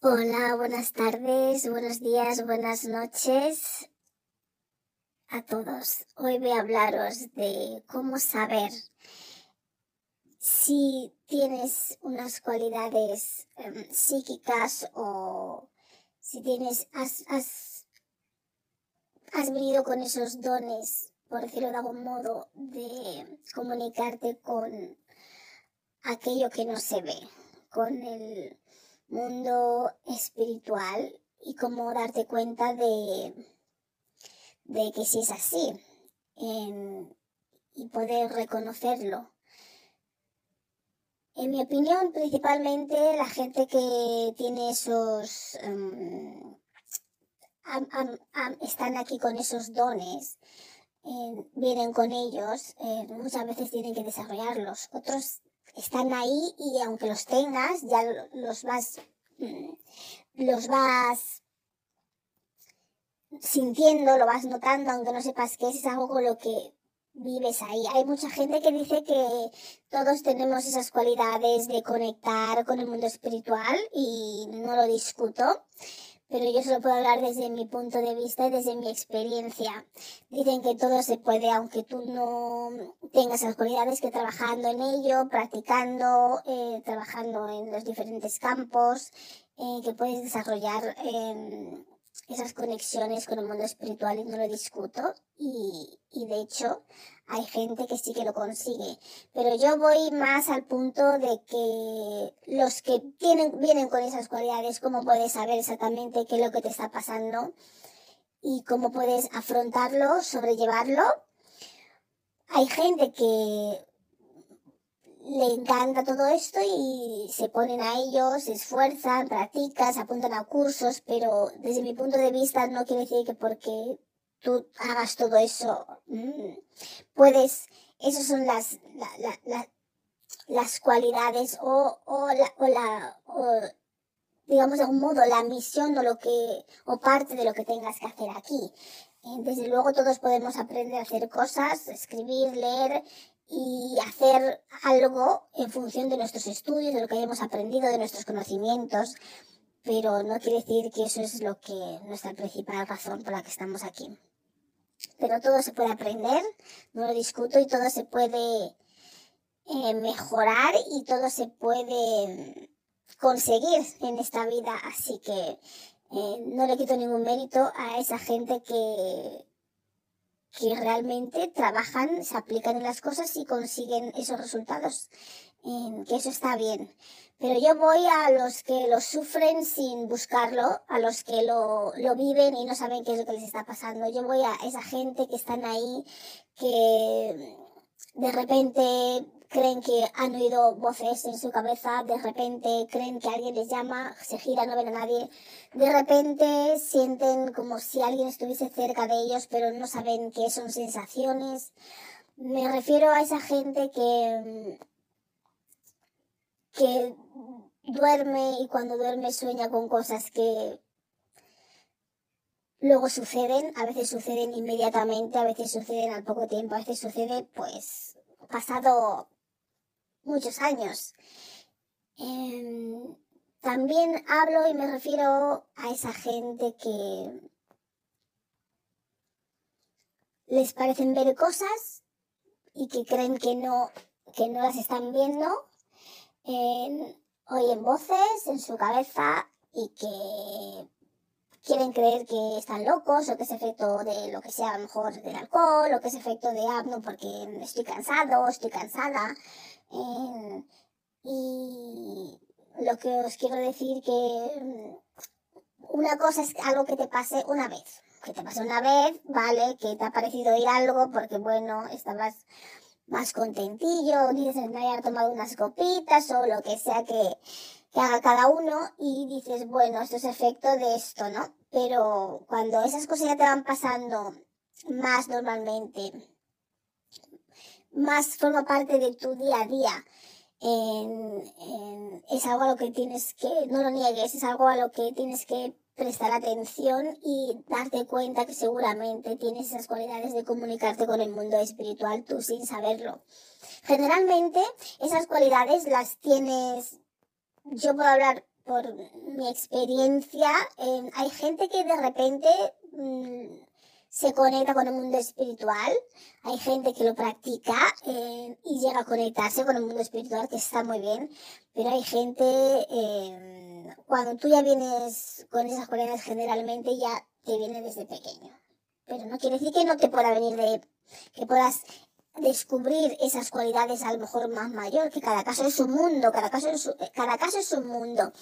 Hola, buenas tardes, buenos días, buenas noches a todos. Hoy voy a hablaros de cómo saber si tienes unas cualidades em, psíquicas o si tienes, has, has, has venido con esos dones, por decirlo de algún modo, de comunicarte con aquello que no se ve, con el mundo espiritual y cómo darte cuenta de, de que si es así y poder reconocerlo. En mi opinión, principalmente la gente que tiene esos... Em, están aquí con esos dones, vienen con ellos, eh, muchas veces tienen que desarrollarlos. Otros están ahí y aunque los tengas, ya los vas, mm, los vas sintiendo, lo vas notando, aunque no sepas qué es, es algo con lo que vives ahí. Hay mucha gente que dice que todos tenemos esas cualidades de conectar con el mundo espiritual y no lo discuto pero yo solo puedo hablar desde mi punto de vista y desde mi experiencia. Dicen que todo se puede, aunque tú no tengas las cualidades, que trabajando en ello, practicando, eh, trabajando en los diferentes campos, eh, que puedes desarrollar eh, esas conexiones con el mundo espiritual y no lo discuto. Y, y de hecho, hay gente que sí que lo consigue. Pero yo voy más al punto de que los que tienen, vienen con esas cualidades, cómo puedes saber exactamente qué es lo que te está pasando y cómo puedes afrontarlo, sobrellevarlo. Hay gente que le encanta todo esto y se ponen a ellos, se esfuerzan, practican, se apuntan a cursos, pero desde mi punto de vista no quiere decir que porque tú hagas todo eso, mm, puedes, esas son las, las cualidades o, o, la, o, la, o, digamos de algún modo, la misión o lo que, o parte de lo que tengas que hacer aquí. Eh, desde luego todos podemos aprender a hacer cosas, escribir, leer y hacer algo en función de nuestros estudios, de lo que hayamos aprendido, de nuestros conocimientos, pero no quiere decir que eso es lo que nuestra principal razón por la que estamos aquí pero todo se puede aprender, no lo discuto, y todo se puede eh, mejorar y todo se puede conseguir en esta vida. Así que eh, no le quito ningún mérito a esa gente que, que realmente trabajan, se aplican en las cosas y consiguen esos resultados. que eso está bien. Pero yo voy a los que lo sufren sin buscarlo, a los que lo, lo viven y no saben qué es lo que les está pasando. Yo voy a esa gente que están ahí, que de repente creen que han oído voces en su cabeza, de repente creen que alguien les llama, se gira, no ven a nadie, de repente sienten como si alguien estuviese cerca de ellos, pero no saben qué son sensaciones. Me refiero a esa gente que que duerme y cuando duerme sueña con cosas que luego suceden, a veces suceden inmediatamente, a veces suceden al poco tiempo, a veces sucede pues pasado muchos años. Em, también hablo y me refiero a esa gente que les parecen ver cosas y que creen que no, que no las están viendo oyen voces en su cabeza y que quieren creer que están locos o que es efecto de lo que sea, a lo mejor del alcohol o que es efecto de apno porque estoy cansado, estoy cansada. y lo que os quiero decir que mm, una cosa es algo que te pase una vez. Que te pase una vez, vale, que te ha parecido ir algo porque, bueno, estabas más contentillo, dices me haber tomado unas copitas o lo que sea que, que haga cada uno y dices, bueno, esto es efecto de esto, ¿no? Pero cuando esas cosas ya te van pasando más normalmente, más forma parte de tu día a día, es algo a lo que tienes que, no lo niegues, es algo a lo que tienes que prestar atención y darte cuenta que seguramente tienes esas cualidades de comunicarte con el mundo espiritual tú sin saberlo. Generalmente esas cualidades las tienes, yo puedo hablar por mi experiencia, eh, hay gente que de repente mm, se conecta con el mundo espiritual. Hay gente que lo practica eh, y llega a conectarse con el mundo espiritual, que está muy bien. Pero hay gente, eh, cuando tú ya vienes con esas cualidades, generalmente ya te viene desde pequeño. Pero no quiere decir que no te pueda venir de, que puedas descubrir esas cualidades a lo mejor más mayor, que cada caso es un mundo, cada caso es, cada caso es un mundo.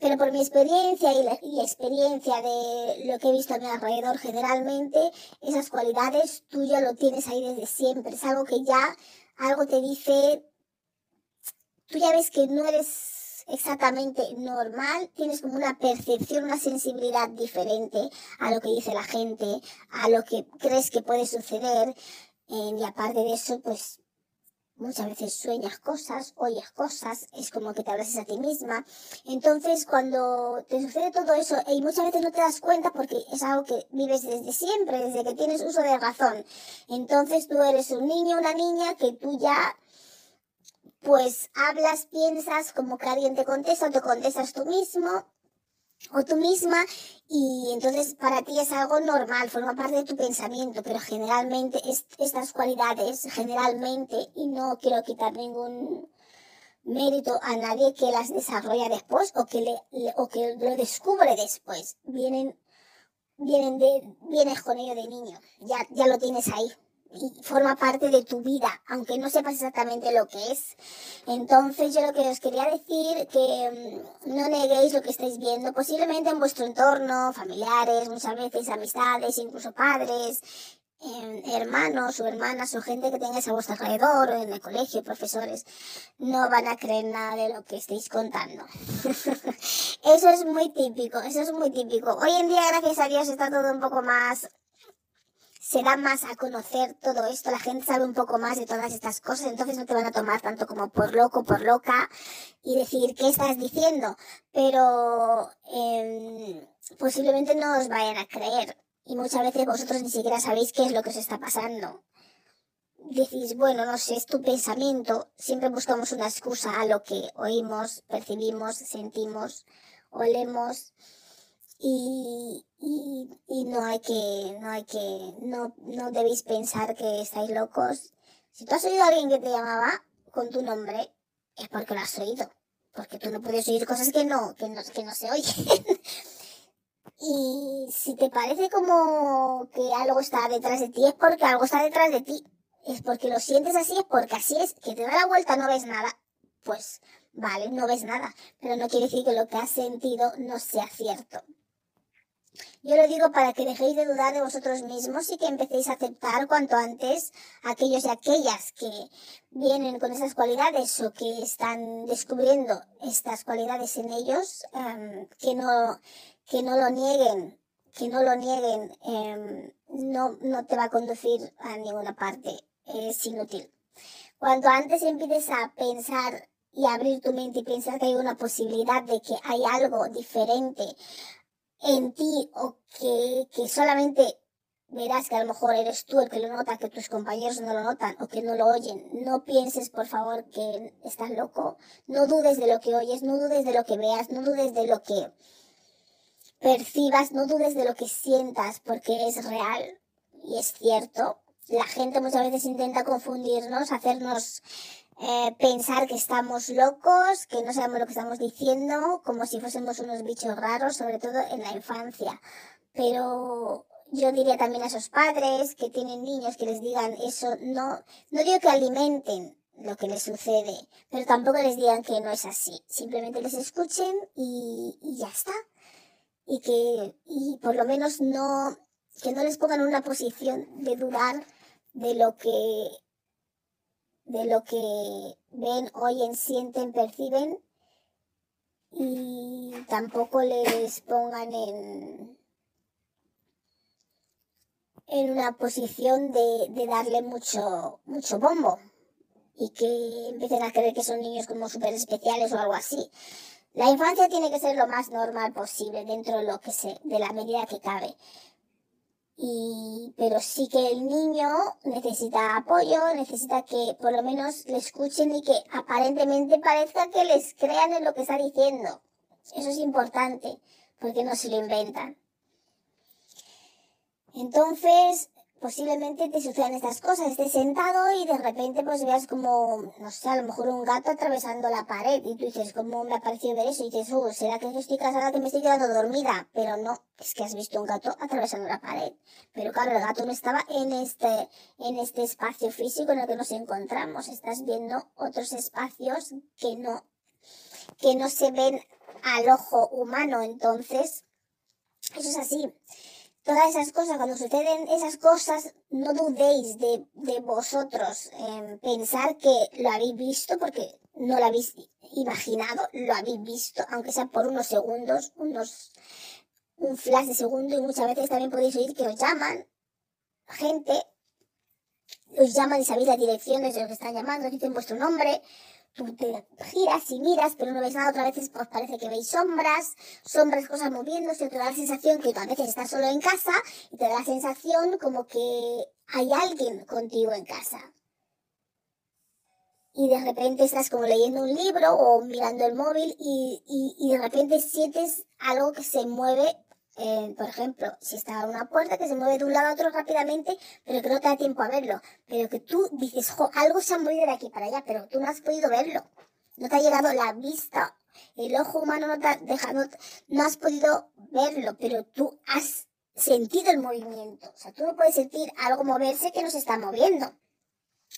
Pero por mi experiencia y la, experiencia de lo que he visto a mi alrededor, generalmente esas cualidades tú ya lo tienes ahí desde siempre. Es algo que ya, algo te dice, tú ya ves que no eres exactamente normal, tienes como una percepción, una sensibilidad diferente a lo que dice la gente, a lo que crees que puede suceder. y aparte de eso, pues muchas veces sueñas cosas, oyes cosas, es como que te hablas a ti misma. Entonces, cuando te sucede todo eso, y muchas veces no te das cuenta porque es algo que vives desde siempre, desde que tienes uso de razón. Entonces, tú eres un niño, una niña que tú ya pues hablas, piensas como que alguien te contesta o te contestas tú mismo o tú misma y entonces para ti es algo normal, forma parte de tu pensamiento, pero generalmente estas cualidades, generalmente, y no quiero quitar ningún mérito a nadie que las desarrolla después o que, le, o que lo descubre después, vienen, vienen de, vienes con ello de niño, ya, ya lo tienes ahí forma parte de tu vida, aunque no sepas exactamente lo que es. Entonces yo lo que os quería decir que mm, no neguéis lo que estáis viendo, posiblemente en vuestro entorno, familiares, muchas veces amistades, incluso padres, em, hermanos o hermanas o gente que tengáis a vuestro alrededor en el colegio, profesores, no van a creer nada de lo que estéis contando. eso es muy típico, eso es muy típico. Hoy en día, gracias a Dios, está todo un poco más se da más a conocer todo esto, la gente sabe un poco más de todas estas cosas, entonces no te van a tomar tanto como por loco, por loca y decir qué estás diciendo, pero eh, posiblemente no os vayan a creer y muchas veces vosotros ni siquiera sabéis qué es lo que os está pasando. Decís, bueno, no sé, es tu pensamiento, siempre buscamos una excusa a lo que oímos, percibimos, sentimos, olemos y, y, y, no hay que, no hay que, no, no debéis pensar que estáis locos. Si tú has oído a alguien que te llamaba con tu nombre, es porque lo has oído. Porque tú no puedes oír cosas que no, que no, que no se oyen. y si te parece como que algo está detrás de ti, es porque algo está detrás de ti. Es porque lo sientes así, es porque así es, que te da la vuelta, no ves nada. Pues, vale, no ves nada. Pero no quiere decir que lo que has sentido no sea cierto. Yo lo digo para que dejéis de dudar de vosotros mismos y que empecéis a aceptar cuanto antes aquellos y aquellas que vienen con esas cualidades o que están descubriendo estas cualidades en ellos, em, que no, que no lo nieguen, que no lo nieguen, em, no, no te va a conducir a ninguna parte, es inútil. Cuanto antes empieces a pensar y abrir tu mente y pensar que hay una posibilidad de que hay algo diferente en ti o que, que solamente verás que a lo mejor eres tú el que lo nota, que tus compañeros no lo notan o que no lo oyen. No pienses, por favor, que estás loco. No dudes de lo que oyes, no dudes de lo que veas, no dudes de lo que percibas, no dudes de lo que sientas, porque es real y es cierto. La gente muchas veces intenta confundirnos, hacernos eh, pensar que estamos locos, que no sabemos lo que estamos diciendo, como si fuésemos unos bichos raros, sobre todo en la infancia. Pero yo diría también a esos padres que tienen niños que les digan eso, no, no digo que alimenten lo que les sucede, pero tampoco les digan que no es así. Simplemente les escuchen y, ya está. Y que, y por lo menos no, que no les pongan una posición de dudar de lo que de lo que ven, oyen, sienten, perciben y tampoco les pongan en, en una posición de, de darle mucho, mucho bombo y que empiecen a creer que son niños como súper especiales o algo así. La infancia tiene que ser lo más normal posible dentro de lo que se, de la medida que cabe. Y, pero sí que el niño necesita apoyo, necesita que por lo menos le escuchen y que aparentemente parezca que les crean en lo que está diciendo. Eso es importante, porque no se lo inventan. Entonces, posiblemente te sucedan estas cosas, estés sentado y de repente pues veas como, no sé, a lo mejor un gato atravesando la pared y tú dices, ¿cómo me ha parecido ver eso? Y dices, uh, ¿será que estoy casada que me estoy quedando dormida? Pero no, es que has visto un gato atravesando la pared. Pero claro, el gato no estaba en este, en este espacio físico en el que nos encontramos. Estás viendo otros espacios que no, que no se ven al ojo humano. Entonces, eso es así todas esas cosas, cuando suceden esas cosas, no dudéis de, de vosotros en pensar que lo habéis visto, porque no lo habéis imaginado, lo habéis visto, aunque sea por unos segundos, unos, un flash de segundo, y muchas veces también podéis oír que os llaman gente, os llaman y sabéis las direcciones de los que están llamando, dicen vuestro nombre, tú te giras y miras, pero no ves nada, otras veces pues parece que veis sombras, sombras, cosas moviéndose, te da la sensación que a veces estás solo en casa y te da la sensación como que hay alguien contigo en casa. Y de repente estás como leyendo un libro o mirando el móvil y, y de repente sientes algo que se mueve eh, por ejemplo, si está una puerta que se mueve de un lado a otro rápidamente, pero que no te da tiempo a verlo, pero que tú dices, jo, algo se ha movido de aquí para allá, pero tú no has podido verlo. No te ha llegado la vista. El ojo humano no te ha dejado, no has podido verlo, pero tú has sentido el movimiento. O sea, tú no puedes sentir algo moverse que no se está moviendo.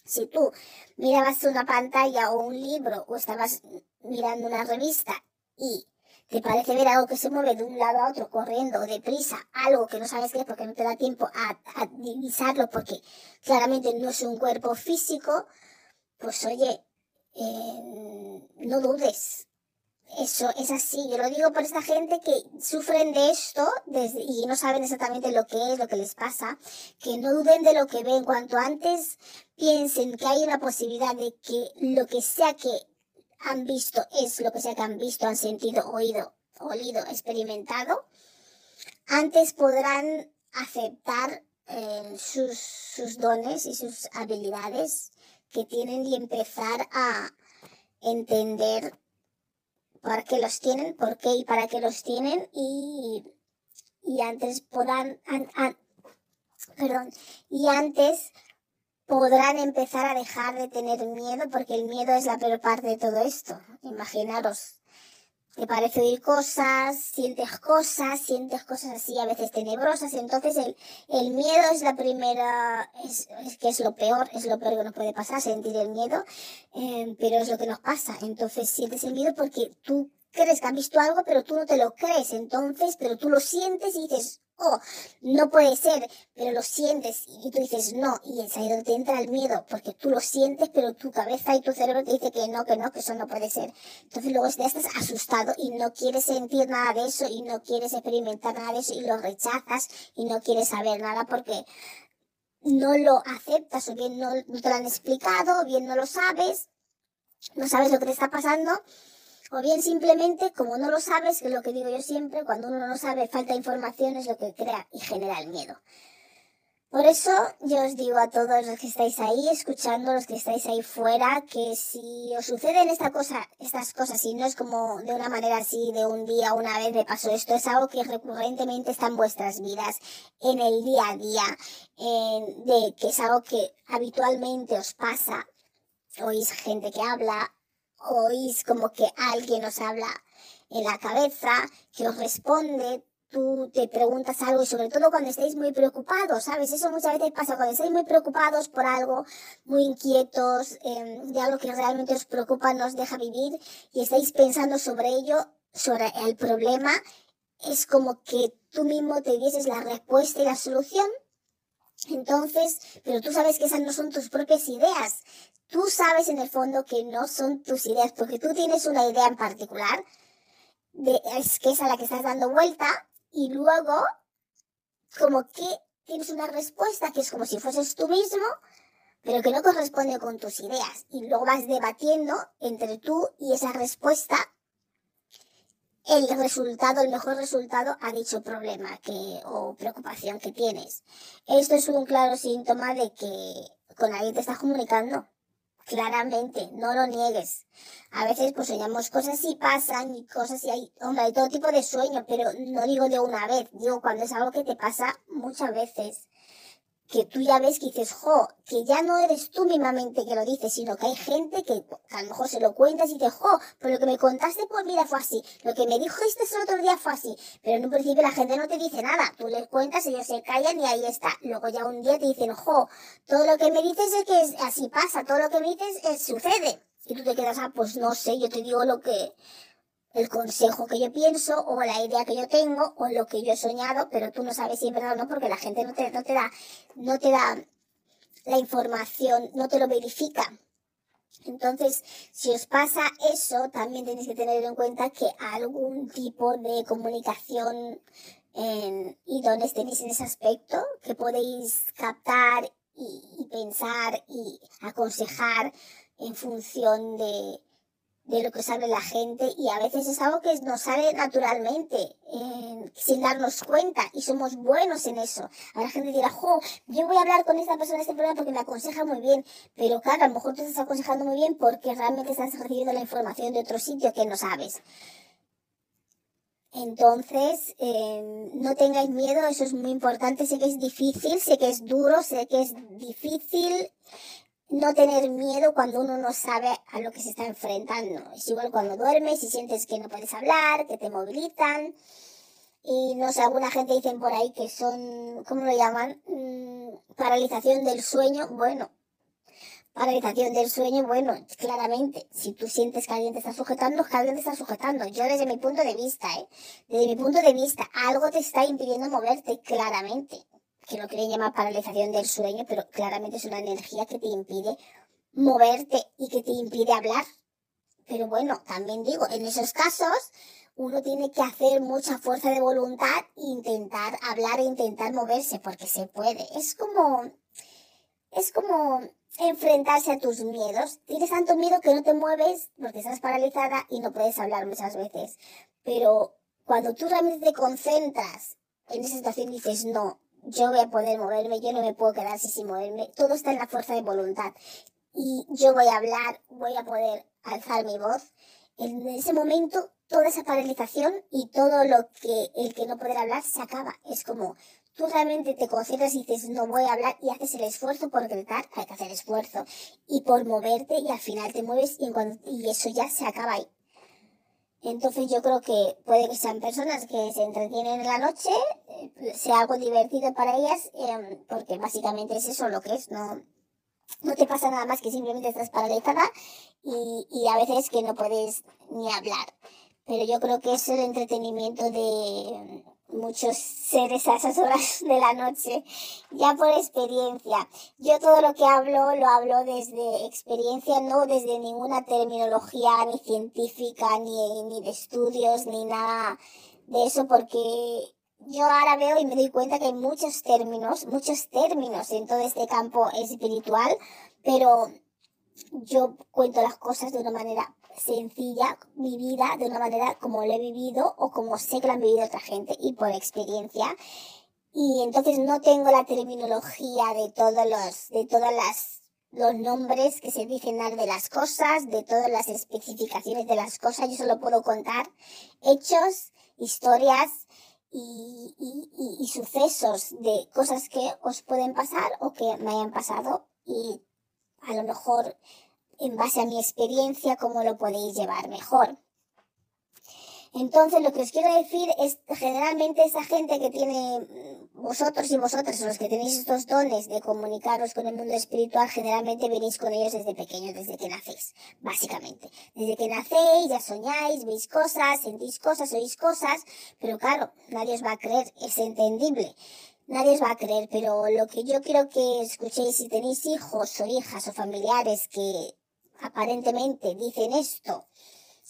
Si tú mirabas una pantalla o un libro o estabas mirando una revista y te parece ver algo que se mueve de un lado a otro corriendo deprisa, algo que no sabes qué es porque no te da tiempo a, a divisarlo porque claramente no es un cuerpo físico, pues oye, eh, no dudes. Eso es así. Yo lo digo por esta gente que sufren de esto y no saben exactamente lo que es, lo que les pasa, que no duden de lo que ven. Cuanto antes piensen que hay una posibilidad de que lo que sea que han visto es lo que sea que han visto, han sentido, oído, olido, experimentado, antes podrán aceptar eh, sus, sus dones y sus habilidades que tienen y empezar a entender por qué los tienen, por qué y para qué los tienen y, y antes podrán, perdón, y antes podrán empezar a dejar de tener miedo porque el miedo es la peor parte de todo esto. Imaginaros, te parece oír cosas, sientes cosas, sientes cosas así a veces tenebrosas, entonces el, el miedo es la primera, es, que es lo peor, es lo peor que nos puede pasar, sentir el miedo, eh, pero es lo que nos pasa. Entonces sientes el miedo porque tú crees que has visto algo, pero tú no te lo crees, entonces, pero tú lo sientes y dices, oh, no puede ser, pero lo sientes y tú dices no, y es ahí te entra el miedo, porque tú lo sientes, pero tu cabeza y tu cerebro te dice que no, que no, que eso no puede ser. Entonces luego ya estás asustado y no quieres sentir nada de eso y no quieres experimentar nada de eso y lo rechazas y no quieres saber nada porque no lo aceptas o bien no te lo han explicado o bien no lo sabes, no sabes lo que te está pasando o bien simplemente, como no lo sabes, que es lo que digo yo siempre, cuando uno no sabe, falta información es lo que crea y genera el miedo. Por eso yo os digo a todos los que estáis ahí escuchando, los que estáis ahí fuera, que si os suceden esta cosa, estas cosas y no es como de una manera así, de un día, una vez me pasó esto, es algo que recurrentemente está en vuestras vidas, en el día a día, de que es algo que habitualmente os pasa, oís gente que habla, oís como que alguien os habla en la cabeza, que os responde, tú te preguntas algo y sobre todo cuando estáis muy preocupados, ¿sabes? Eso muchas veces pasa cuando estáis muy preocupados por algo, muy inquietos, eh, de algo que realmente os preocupa, no os deja vivir y estáis pensando sobre ello, sobre el problema, es como que tú mismo te dieses la respuesta y la solución. Entonces, pero tú sabes que esas no son tus propias ideas, tú sabes en el fondo que no son tus ideas, porque tú tienes una idea en particular de, es que es a la que estás dando vuelta y luego como que tienes una respuesta que es como si fueses tú mismo, pero que no corresponde con tus ideas. Y luego vas debatiendo entre tú y esa respuesta el resultado, el mejor resultado a dicho problema que, o preocupación que tienes. Esto es un claro síntoma de que con alguien te estás comunicando. Claramente, no lo niegues. A veces pues soñamos cosas y pasan y cosas y hay, hombre, hay todo tipo de sueños, pero no digo de una vez, digo cuando es algo que te pasa muchas veces que tú ya ves que dices, jo, que ya no eres tú mismamente que lo dices, sino que hay gente que, a lo mejor se lo cuentas y dices, jo, pero lo que me contaste por vida fue así, lo que me dijo este el otro día fue así, pero en un principio la gente no te dice nada, tú les cuentas, ellos se callan y ahí está. Luego ya un día te dicen, jo, todo lo que me dices es que así pasa, todo lo que me dices es, sucede. Y tú te quedas, ah, pues no sé, yo te digo lo que, el consejo que yo pienso o la idea que yo tengo o lo que yo he soñado, pero tú no sabes si es verdad o no porque la gente no te, da, no te da la información, no te lo verifica. Entonces, si os pasa eso, también tenéis que tener en cuenta que algún tipo de comunicación y dónde tenéis en ese aspecto, que podéis captar y pensar y aconsejar en función de, de lo que sabe la gente y a veces es algo que nos sale naturalmente, eh, sin darnos cuenta y somos buenos en eso. A la gente dirá, jo, yo voy a hablar con esta persona de este problema porque me aconseja muy bien, pero claro, a lo mejor tú estás aconsejando muy bien porque realmente estás recibiendo la información de otro sitio que no sabes. Entonces, eh, no tengáis miedo, eso es muy importante. Sé que es difícil, sé que es duro, sé que es difícil no tener miedo cuando uno no sabe a lo que se está enfrentando. Es igual cuando duermes y sientes que no puedes hablar, que te movilizan. Y no sé, alguna gente dicen por ahí que son, ¿cómo lo llaman? Mm, paralización del sueño. Bueno, paralización del sueño, bueno, claramente, si tú sientes que alguien te está sujetando, que alguien te está sujetando. Yo desde mi punto de vista, ¿eh? Desde mi punto de vista, algo te está impidiendo moverte, claramente que lo quieren llamar paralización del sueño, pero claramente es una energía que te impide moverte y que te impide hablar. Pero bueno, también digo, en esos casos uno tiene que hacer mucha fuerza de voluntad e intentar hablar e intentar moverse, porque se puede. Es como, es como enfrentarse a tus miedos. Tienes tanto miedo que no te mueves porque estás paralizada y no puedes hablar muchas veces. Pero cuando tú realmente te concentras en esa situación dices, no, yo voy a poder moverme, yo no me puedo quedar así sin moverme, todo está en la fuerza de voluntad. Y yo voy a hablar, voy a poder alzar mi voz. En ese momento, toda esa paralización y todo lo que el que no poder hablar se acaba. Es como, tú realmente te concentras y dices, no voy a hablar y haces el esfuerzo por gritar, hay que hacer esfuerzo. Y por moverte y al final te mueves y, y eso ya se acaba ahí. Entonces yo creo que puede que sean personas que se entretienen en la noche, eh, sea algo divertido para ellas, em, porque básicamente es eso lo que es, no, no te pasa nada más que simplemente estás paralizada y, y a veces que no puedes ni hablar. Pero yo creo que es el entretenimiento de, muchos seres a esas horas de la noche, ya por experiencia. Yo todo lo que hablo lo hablo desde experiencia, no desde ninguna terminología ni científica, ni, ni de estudios, ni nada de eso, porque yo ahora veo y me doy cuenta que hay muchos términos, muchos términos en todo este campo espiritual, pero yo cuento las cosas de una manera sencilla mi vida de una manera como lo he vivido o como sé que lo han vivido otra gente y por experiencia. Y entonces no tengo la terminología de todos los, de todas las, los nombres que se dicen de las cosas, de todas las especificaciones de las cosas. Yo solo puedo contar hechos, historias y, y, y sucesos de cosas que os pueden pasar o que me hayan pasado y a lo mejor en base a mi experiencia, cómo lo podéis llevar mejor. Entonces, lo que os quiero decir es, generalmente esa gente que tiene mm, vosotros y vosotras, los que tenéis estos dones de comunicaros con el mundo espiritual, generalmente venís con ellos desde pequeños, desde que nacéis, básicamente. Desde que nacéis, ya soñáis, veis cosas, sentís cosas, oís cosas, pero claro, nadie os va a creer, es entendible. Nadie os va a creer, pero lo que yo quiero que escuchéis si tenéis hijos o hijas o familiares que aparentemente dicen esto,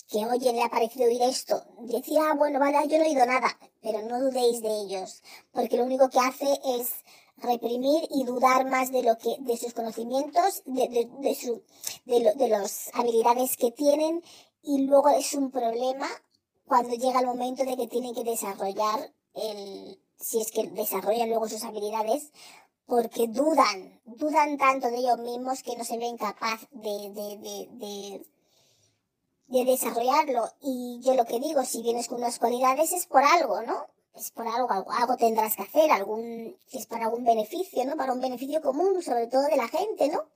que oye, le ha parecido oír esto, decía, ah, bueno, vale, yo no he oído nada, pero no dudéis de ellos, porque lo único que hace es reprimir y dudar más de lo que, de sus conocimientos, de, de, de su, de, de las habilidades que tienen, y luego es un problema cuando llega el momento de que tienen que desarrollar el, si es que desarrollan luego sus habilidades, porque dudan, dudan tanto de ellos mismos que no se ven capaz de, de, de, de, de desarrollarlo. Y yo lo que digo, si vienes con unas cualidades es por algo, ¿no? Es por algo, algo, algo tendrás que hacer, algún, es para algún beneficio, ¿no? Para un beneficio común, sobre todo de la gente, ¿no?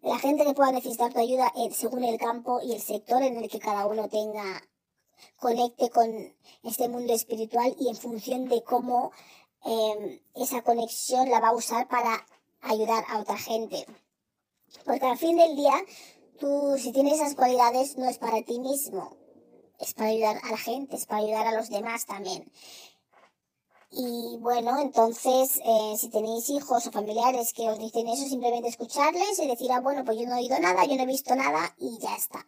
De la gente que pueda necesitar tu ayuda eh, según el campo y el sector en el que cada uno tenga, conecte con este mundo espiritual y en función de cómo eh, esa conexión la va a usar para ayudar a otra gente. Porque al fin del día, tú si tienes esas cualidades no es para ti mismo, es para ayudar a la gente, es para ayudar a los demás también. Y bueno, entonces, eh, si tenéis hijos o familiares que os dicen eso, simplemente escucharles y decir, ah, bueno, pues yo no he oído nada, yo no he visto nada y ya está.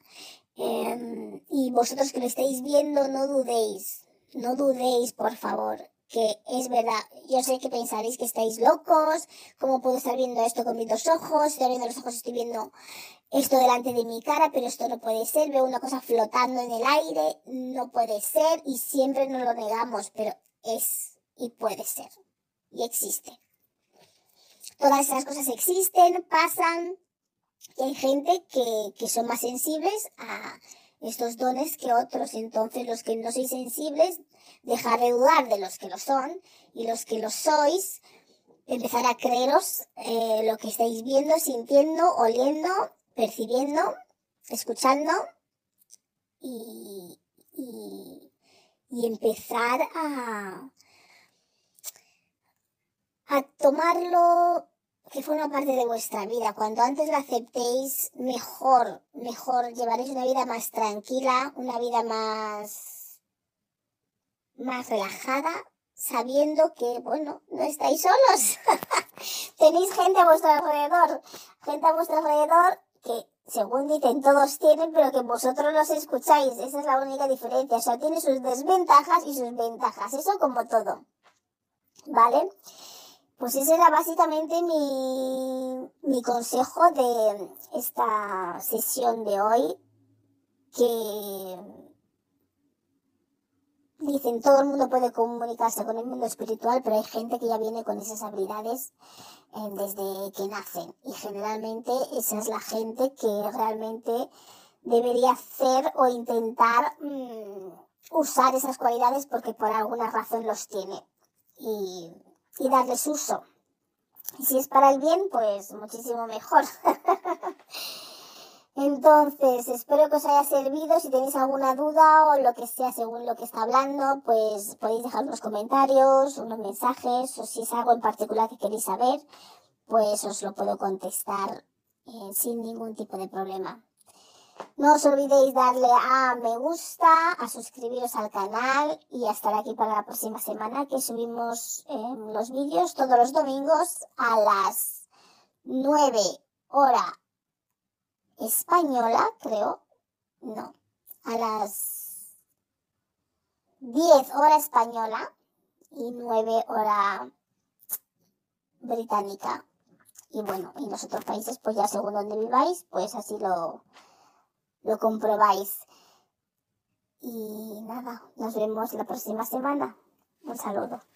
Eh, y vosotros que lo estáis viendo, no dudéis, no dudéis, por favor, que es verdad. Yo sé que pensaréis que estáis locos, ¿cómo puedo estar viendo esto con mis dos ojos? Estoy abriendo los ojos, estoy viendo esto delante de mi cara, pero esto no puede ser, veo una cosa flotando en el aire, no puede ser y siempre nos lo negamos, pero es y puede ser. Y existe. Todas esas cosas existen, pasan. Y hay gente que, que son más sensibles a estos dones que otros. Entonces los que no sois sensibles, dejar de dudar de los que lo son. Y los que lo sois, empezar a creeros eh, lo que estáis viendo, sintiendo, oliendo, percibiendo, escuchando. Y, y, y empezar a, a tomarlo que forma parte de vuestra vida. Cuando antes lo aceptéis, mejor, mejor llevaréis una vida más tranquila, una vida más, más relajada, sabiendo que, bueno, no estáis solos. Tenéis gente a vuestro alrededor, gente a vuestro alrededor que, según dicen, todos tienen, pero que vosotros los escucháis. Esa es la única diferencia. O sea, tiene sus desventajas y sus ventajas. Eso como todo. ¿Vale? Pues ese era básicamente mi, mi consejo de esta sesión de hoy, que dicen todo el mundo puede comunicarse con el mundo espiritual, pero hay gente que ya viene con esas habilidades eh, desde que nacen. Y generalmente esa es la gente que realmente debería hacer o intentar mm, usar esas cualidades porque por alguna razón los tiene. Y y darles uso. Y si es para el bien, pues muchísimo mejor. Entonces, espero que os haya servido. Si tenéis alguna duda o lo que sea según lo que está hablando, pues podéis dejar unos comentarios, unos mensajes, o si es algo en particular que queréis saber, pues os lo puedo contestar eh, sin ningún tipo de problema. No os olvidéis darle a me gusta, a suscribiros al canal y a estar aquí para la próxima semana que subimos eh, los vídeos todos los domingos a las 9 hora española, creo. No, a las 10 hora española y 9 hora británica. Y bueno, en los otros países, pues ya según donde viváis, pues así lo, lo comprobáis. Y nada, nos vemos la próxima semana. Un saludo.